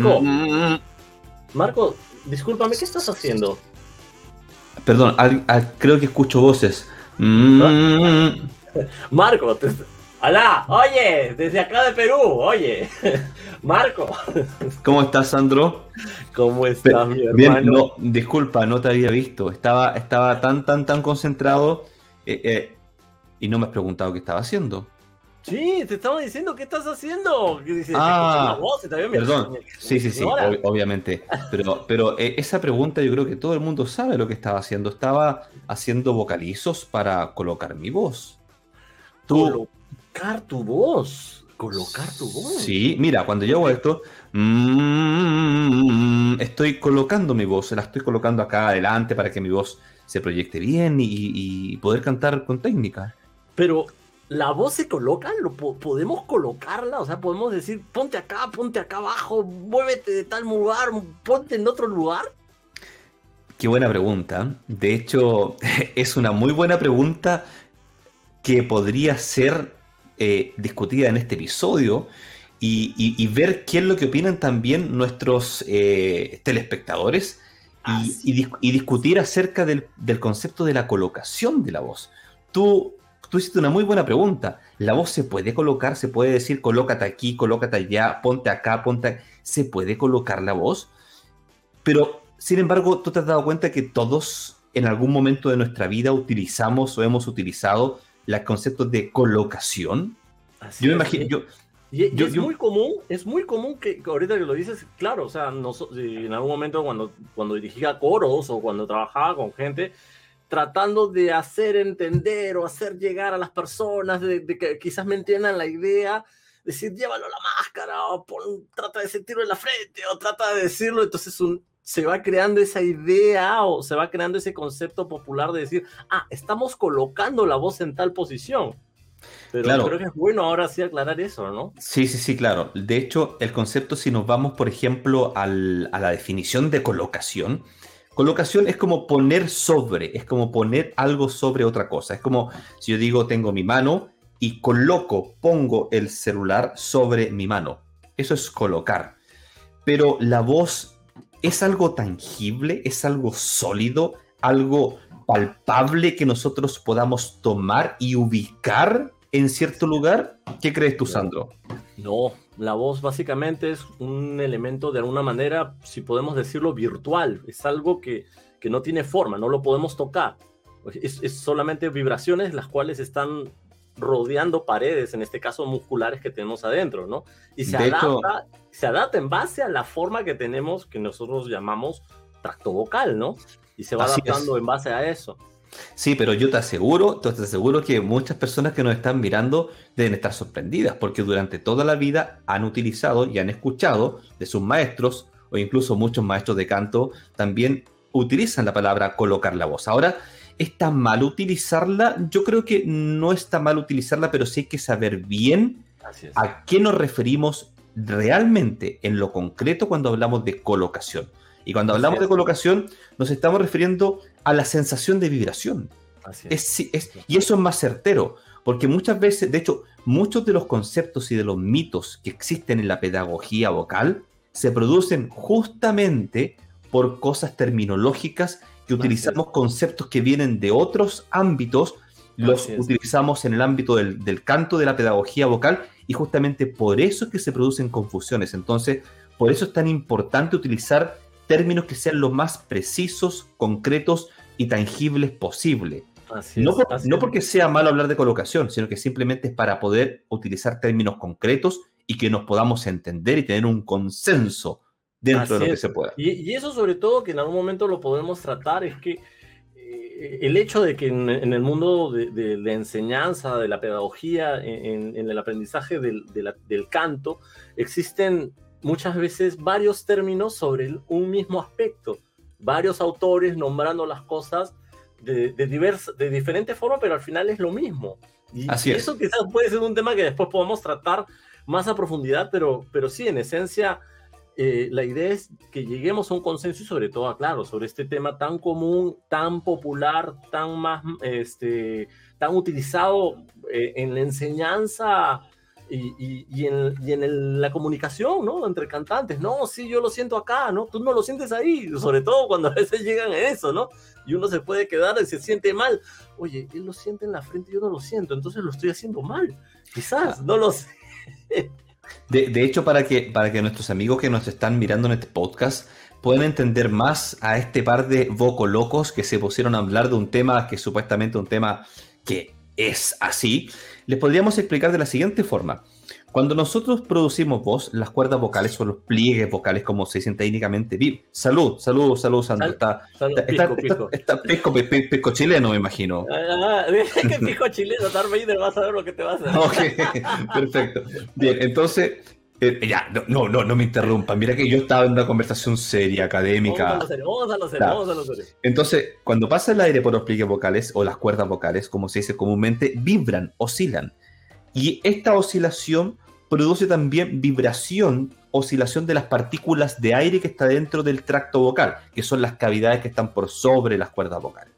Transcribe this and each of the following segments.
Marco, Marco, Marco, discúlpame, ¿qué estás haciendo? Perdón, creo que escucho voces. Marco, te, Hola, oye, desde acá de Perú, oye, Marco. ¿Cómo estás, Sandro? ¿Cómo estás, mi hermano? Bien, no, disculpa, no te había visto. Estaba, estaba tan, tan, tan concentrado eh, eh, y no me has preguntado qué estaba haciendo. Sí, te estaba diciendo, ¿qué estás haciendo? ah, perdón. Sí, sí, sí, obviamente. Pero, pero eh, esa pregunta yo creo que todo el mundo sabe lo que estaba haciendo. Estaba haciendo vocalizos para colocar mi voz. Tú, colocar tu voz. Colocar tu voz. Sí, mira, cuando yo hago esto, mm, estoy colocando mi voz, la estoy colocando acá adelante para que mi voz se proyecte bien y, poder cantar con técnica. Pero la voz se coloca, ¿Lo podemos colocarla, o sea, podemos decir, ponte acá, ponte acá abajo, muévete de tal lugar, ponte en otro lugar. Qué buena pregunta. De hecho, es una muy buena pregunta que podría ser eh, discutida en este episodio y, ver qué es lo que opinan también nuestros eh, telespectadores y, discutir acerca del, concepto de la colocación de la voz. Tú, tú hiciste una muy buena pregunta. ¿La voz se puede colocar? ¿Se puede decir colócate aquí, colócate allá, ponte acá, ponte... ¿Se puede colocar la voz? Pero, sin embargo, tú te has dado cuenta que todos en algún momento de nuestra vida utilizamos o hemos utilizado los conceptos de colocación. yo me imagino, yo, y, es muy común, es muy común que ahorita que lo dices, claro, o sea, en algún momento cuando, cuando dirigía coros o cuando trabajaba con gente, tratando de hacer entender o hacer llegar a las personas, de, que quizás me entiendan la idea, decir, llévalo a la máscara, o trata de sentirlo en la frente, o trata de decirlo, entonces un, se va creando esa idea o se va creando ese concepto popular de decir, ah, estamos colocando la voz en tal posición. Pero claro. creo que es bueno ahora sí aclarar eso, ¿no? Sí, sí, sí, claro. De hecho, el concepto, si nos vamos, por ejemplo, a la definición de colocación, colocación es como poner sobre, es como poner algo sobre otra cosa. Es como si yo digo, tengo mi mano y coloco, pongo el celular sobre mi mano. Eso es colocar. Pero la voz es algo tangible, es algo sólido, algo palpable que nosotros podamos tomar y ubicar en cierto lugar. ¿Qué crees tú, Sandro? No, la voz básicamente es un elemento de alguna manera, si podemos decirlo, virtual. Es algo que, que no tiene forma, no lo podemos tocar. Es, es solamente vibraciones las cuales están rodeando paredes, en este caso musculares que tenemos adentro, ¿no? Y se adapta, se adapta en base a la forma que tenemos, que nosotros llamamos tracto vocal, ¿no? Y se va adaptando en base a eso. Sí, pero yo te aseguro, te aseguro que muchas personas que nos están mirando deben estar sorprendidas, porque durante toda la vida han utilizado y han escuchado de sus maestros, o incluso muchos maestros de canto, también utilizan la palabra colocar la voz. Ahora, ¿está mal utilizarla? Yo creo que no está mal utilizarla, pero sí hay que saber bien a qué nos referimos realmente en lo concreto cuando hablamos de colocación. Y cuando hablamos de colocación, nos estamos refiriendo a la sensación de vibración. es. y eso es más certero, porque muchas veces, de hecho, muchos de los conceptos y de los mitos que existen en la pedagogía vocal se producen justamente por cosas terminológicas que utilizamos conceptos que vienen de otros ámbitos, los utilizamos en el ámbito del, del, canto, de la pedagogía vocal, y justamente por eso es que se producen confusiones. Entonces, por eso es tan importante utilizar términos que sean lo más precisos, concretos y tangibles posible. no, no porque sea malo hablar de colocación, sino que simplemente es para poder utilizar términos concretos y que nos podamos entender y tener un consenso dentro de lo que se pueda. Y, eso sobre todo que en algún momento lo podemos tratar es que eh, el hecho de que en, el mundo de, la enseñanza, de la pedagogía, en, el aprendizaje del, del canto, existen muchas veces varios términos sobre un mismo aspecto, varios autores nombrando las cosas de, de, de diferente forma, pero al final es lo mismo. Y Así eso quizás puede ser un tema que después podamos tratar más a profundidad, pero, pero sí, en esencia, eh, la idea es que lleguemos a un consenso y sobre todo, claro, sobre este tema tan común, tan popular, tan más, este, tan utilizado eh, en la enseñanza y, en, la comunicación, ¿no? Entre cantantes, no, sí, yo lo siento acá, ¿no? Tú no lo sientes ahí, sobre todo cuando a veces llegan a eso, ¿no? Y uno se puede quedar y se siente mal. Oye, él lo siente en la frente y yo no lo siento, entonces lo estoy haciendo mal. Quizás, no lo sé. De, hecho, para que, para que nuestros amigos que nos están mirando en este podcast puedan entender más a este par de locos que se pusieron a hablar de un tema que es supuestamente un tema que es así, les podríamos explicar de la siguiente forma. Cuando nosotros producimos voz, las cuerdas vocales son los pliegues vocales, como se dice técnicamente. Salud, salud, salud, Sandro. Está, está, pisco, chileno, me imagino. Ah, que pisco chileno, Darth Vader va a saber lo que te va a hacer. Ok, perfecto. Bien, entonces, eh, ya, no, no, no me interrumpan. Mira que yo estaba en una conversación seria, académica. Vamos a lo serio, vamos a lo serio, vamos a lo serio. Entonces, cuando pasa el aire por los pliegues vocales o las cuerdas vocales, como se dice comúnmente, vibran, oscilan. Y esta oscilación produce también vibración, oscilación de las partículas de aire que está dentro del tracto vocal, que son las cavidades que están por sobre las cuerdas vocales.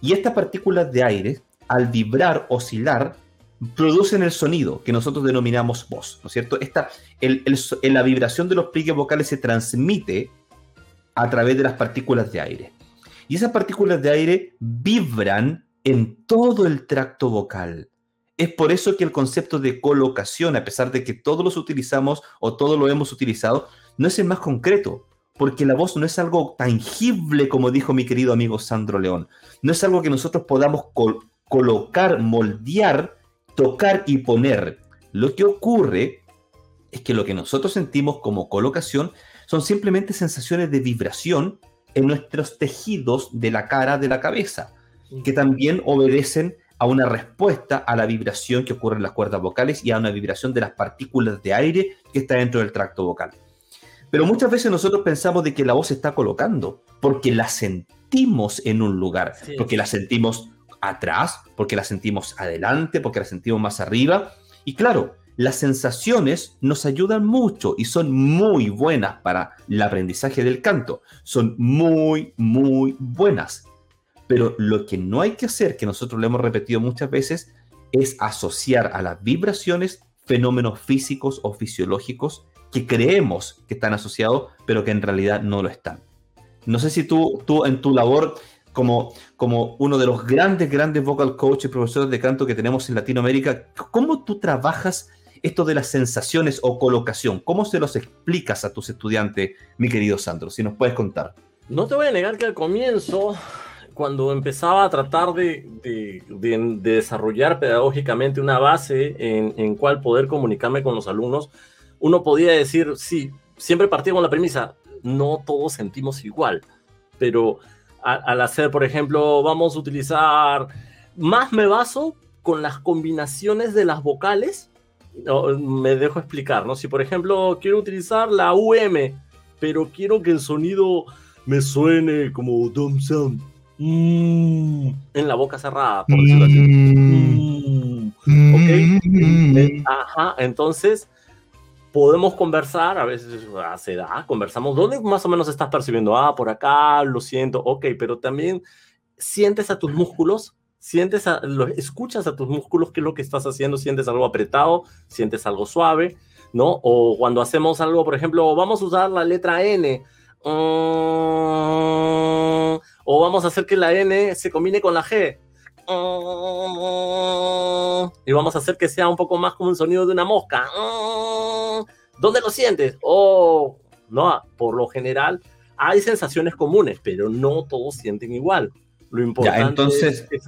Y estas partículas de aire, al vibrar, oscilar, producen el sonido que nosotros denominamos voz, ¿no es cierto? Esta, el, la vibración de los pliegues vocales se transmite a través de las partículas de aire. Y esas partículas de aire vibran en todo el tracto vocal. Es por eso que el concepto de colocación, a pesar de que todos los utilizamos o todos lo hemos utilizado, no es el más concreto, porque la voz no es algo tangible, como dijo mi querido amigo Sandro León. No es algo que nosotros podamos colocar, moldear tocar y poner. Lo que ocurre es que lo que nosotros sentimos como colocación son simplemente sensaciones de vibración en nuestros tejidos de la cara de la cabeza, que también obedecen a una respuesta a la vibración que ocurre en las cuerdas vocales y a una vibración de las partículas de aire que está dentro del tracto vocal. Pero muchas veces nosotros pensamos de que la voz se está colocando porque la sentimos en un lugar, porque la sentimos atrás, porque la sentimos adelante, porque la sentimos más arriba. Y claro, las sensaciones nos ayudan mucho y son muy buenas para el aprendizaje del canto. Son muy, muy buenas. Pero lo que no hay que hacer, que nosotros lo hemos repetido muchas veces, es asociar a las vibraciones fenómenos físicos o fisiológicos que creemos que están asociados, pero que en realidad no lo están. No sé si tú, tú en tu labor como, como uno de los grandes, grandes vocal coaches profesores de canto que tenemos en Latinoamérica, ¿cómo tú trabajas esto de las sensaciones o colocación? ¿Cómo se los explicas a tus estudiantes, mi querido Sandro? Si nos puedes contar. No te voy a negar que al comienzo, cuando empezaba a tratar de, de, desarrollar pedagógicamente una base en, en cual poder comunicarme con los alumnos, uno podía decir, sí, siempre partía con la premisa, no todos sentimos igual, pero al hacer, por ejemplo, vamos a utilizar más me baso con las combinaciones de las vocales. me dejo explicar, ¿no? Si por ejemplo quiero utilizar la UM, pero quiero que el sonido me suene como dumb sound. Mm, en la boca cerrada, por decirlo así. Mm, ok. Ajá, entonces podemos conversar, a veces ah, se da, conversamos, ¿dónde más o menos estás percibiendo? Ah, por acá, lo siento, ok, pero también sientes a tus músculos, sientes a, escuchas a tus músculos qué es lo que estás haciendo, sientes algo apretado, sientes algo suave, ¿no? O cuando hacemos algo, por ejemplo, vamos a usar la letra N, mm, o vamos a hacer que la N se combine con la G, y vamos a hacer que sea un poco más como un sonido de una mosca. ¿Dónde lo sientes? Oh, no, por lo general hay sensaciones comunes, pero no todos sienten igual. Lo importante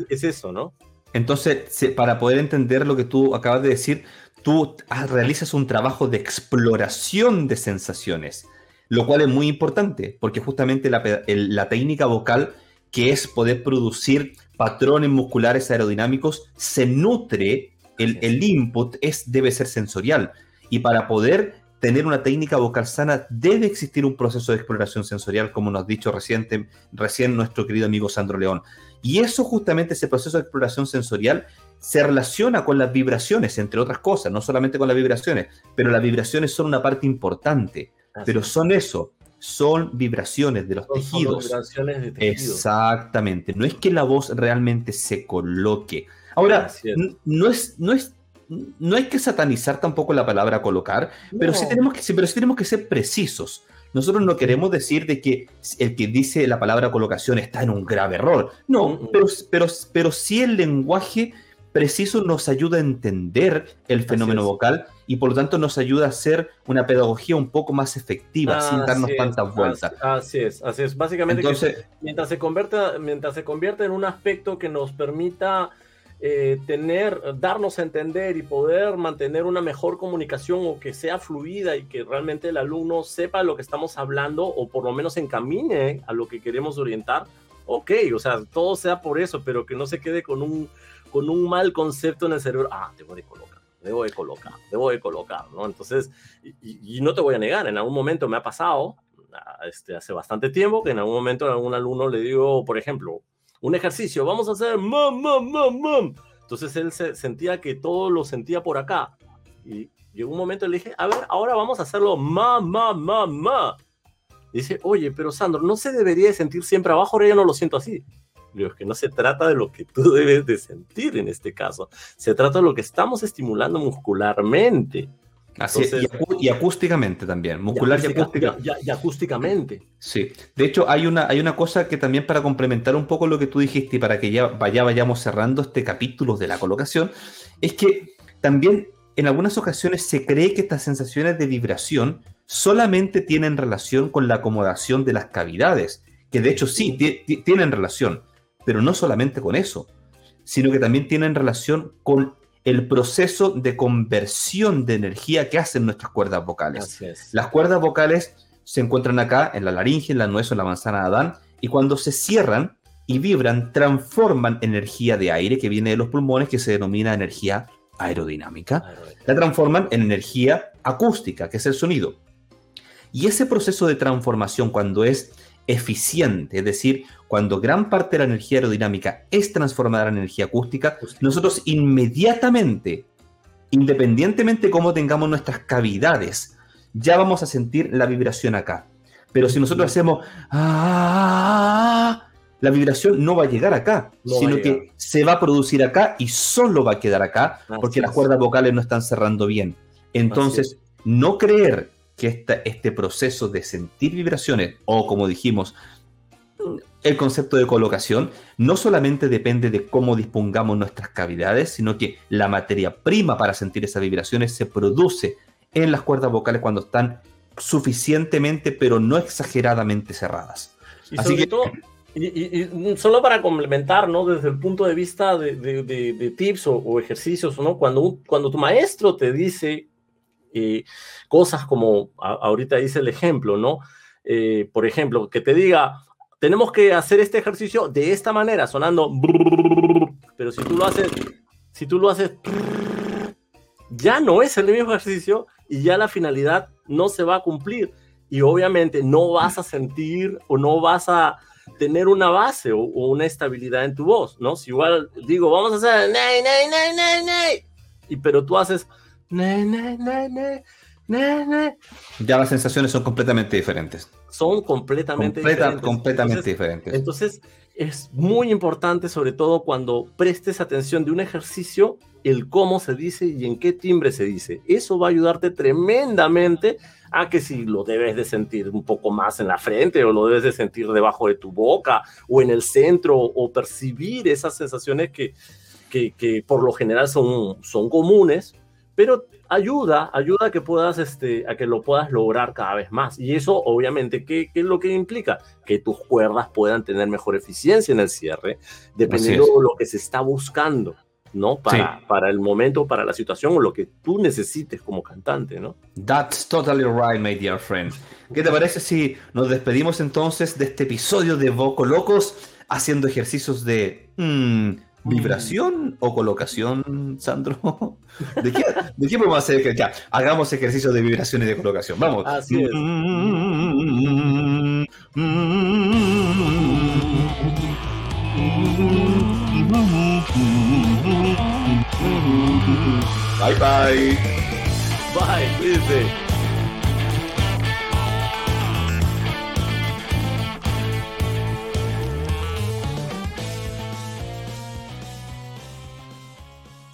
es, eso, ¿no? Entonces, para poder entender lo que tú acabas de decir, tú realizas un trabajo de exploración de sensaciones, lo cual es muy importante, porque justamente la, la técnica vocal, que es poder producir patrones musculares aerodinámicos, se nutre, el, el input es, debe ser sensorial. Y para poder tener una técnica vocal sana, debe existir un proceso de exploración sensorial, como nos ha dicho reciente, recién nuestro querido amigo Sandro León. Y eso justamente, ese proceso de exploración sensorial, se relaciona con las vibraciones, entre otras cosas, no solamente con las vibraciones, pero las vibraciones son una parte importante. pero son eso, son vibraciones de los tejidos. vibraciones de tejidos. Exactamente. No es que la voz realmente se coloque. Ahora, no es, no es no hay que satanizar tampoco la palabra colocar, pero, sí tenemos que, pero sí tenemos que ser precisos. Nosotros no queremos decir de que el que dice la palabra colocación está en un grave error. No, pero, pero, pero sí el lenguaje preciso nos ayuda a entender el fenómeno vocal y por lo tanto nos ayuda a hacer una pedagogía un poco más efectiva sin darnos tantas vueltas. Así, es, así es. Básicamente, mientras, se convierta, mientras se convierte en un aspecto que nos permita eh, tener, darnos a entender y poder mantener una mejor comunicación o que sea fluida y que realmente el alumno sepa lo que estamos hablando o por lo menos encamine a lo que queremos orientar, ok, o sea, todo sea por eso, pero que no se quede con un, con un mal concepto en el cerebro, ah, debo de colocar, debo de colocar, debo de colocar, ¿no? Entonces, y, no te voy a negar, en algún momento me ha pasado, este, hace bastante tiempo, que en algún momento algún alumno le digo, por ejemplo, un ejercicio, vamos a hacer mam, mam, mam, mam. Entonces él se sentía que todo lo sentía por acá. Y llegó un momento y le dije, a ver, ahora vamos a hacerlo ma, ma, ma, ma. dice, oye, pero Sandro, no se debería de sentir siempre abajo, ahora ya no lo siento así. Digo, que no se trata de lo que tú debes de sentir en este caso. Se trata de lo que estamos estimulando muscularmente. Así y, acústicamente también, muscular y, acústicamente. Sí, de hecho hay una, hay una cosa que también para complementar un poco lo que tú dijiste y para que ya vaya, vayamos cerrando este capítulo de la colocación, es que también en algunas ocasiones se cree que estas sensaciones de vibración solamente tienen relación con la acomodación de las cavidades, que de hecho sí, tienen relación, pero no solamente con eso, sino que también tienen relación con el proceso de conversión de energía que hacen nuestras cuerdas vocales. Las cuerdas vocales se encuentran acá, en la laringe, en la nuez en la manzana de Adán, y cuando se cierran y vibran, transforman energía de aire que viene de los pulmones, que se denomina energía aerodinámica, la transforman en energía acústica, que es el sonido. Y ese proceso de transformación, cuando es eficiente, es decir, cuando gran parte de la energía aerodinámica es transformada en energía acústica, nosotros inmediatamente, independientemente de cómo tengamos nuestras cavidades, ya vamos a sentir la vibración acá. Pero si nosotros hacemos ah, la vibración no va a llegar acá, sino que se va a producir acá y solo va a quedar acá porque las cuerdas vocales no están cerrando bien. Entonces, no creer que este proceso de sentir vibraciones, o como dijimos, el concepto de colocación, no solamente depende de cómo dispongamos nuestras cavidades, sino que la materia prima para sentir esas vibraciones se produce en las cuerdas vocales cuando están suficientemente, pero no exageradamente cerradas. Y Así que... y, solo para complementar, ¿no? Desde el punto de vista de, tips o, ejercicios, ¿no? Cuando, cuando tu maestro te dice eh, cosas como ahorita dice el ejemplo, ¿no? Eh, por ejemplo, que te diga, tenemos que hacer este ejercicio de esta manera, sonando, pero si tú lo haces, si tú lo haces, ya no es el mismo ejercicio y ya la finalidad no se va a cumplir y obviamente no vas a sentir o no vas a tener una base o, una estabilidad en tu voz, ¿no? Si igual digo, vamos a hacer, nay, nay, nay, nay, nay, y pero tú haces, ya las sensaciones son completamente diferentes. Son completamente diferentes. Completamente diferentes. Entonces, es muy importante, sobre todo cuando prestes atención de un ejercicio, el cómo se dice y en qué timbre se dice. Eso va a ayudarte tremendamente a que si lo debes de sentir un poco más en la frente o lo debes de sentir debajo de tu boca o en el centro o percibir esas sensaciones que, que, que por lo general son, son comunes, pero ayuda, ayuda a que puedas, este, a que lo puedas lograr cada vez más. Y eso, obviamente, ¿qué, es lo que implica? Que tus cuerdas puedan tener mejor eficiencia en el cierre, dependiendo de lo que se está buscando, ¿no? Para, para el momento, para la situación o lo que tú necesites como cantante, ¿no? That's totally right, my dear friend. ¿Qué te parece si nos despedimos entonces de este episodio de Voco Locos haciendo ejercicios de... Hmm, ¿Vibración o colocación, Sandro? ¿De qué, ¿De qué podemos hacer? Ya, hagamos ejercicios de vibración y de colocación. Vamos. Así es. Bye bye. Bye, cuídense.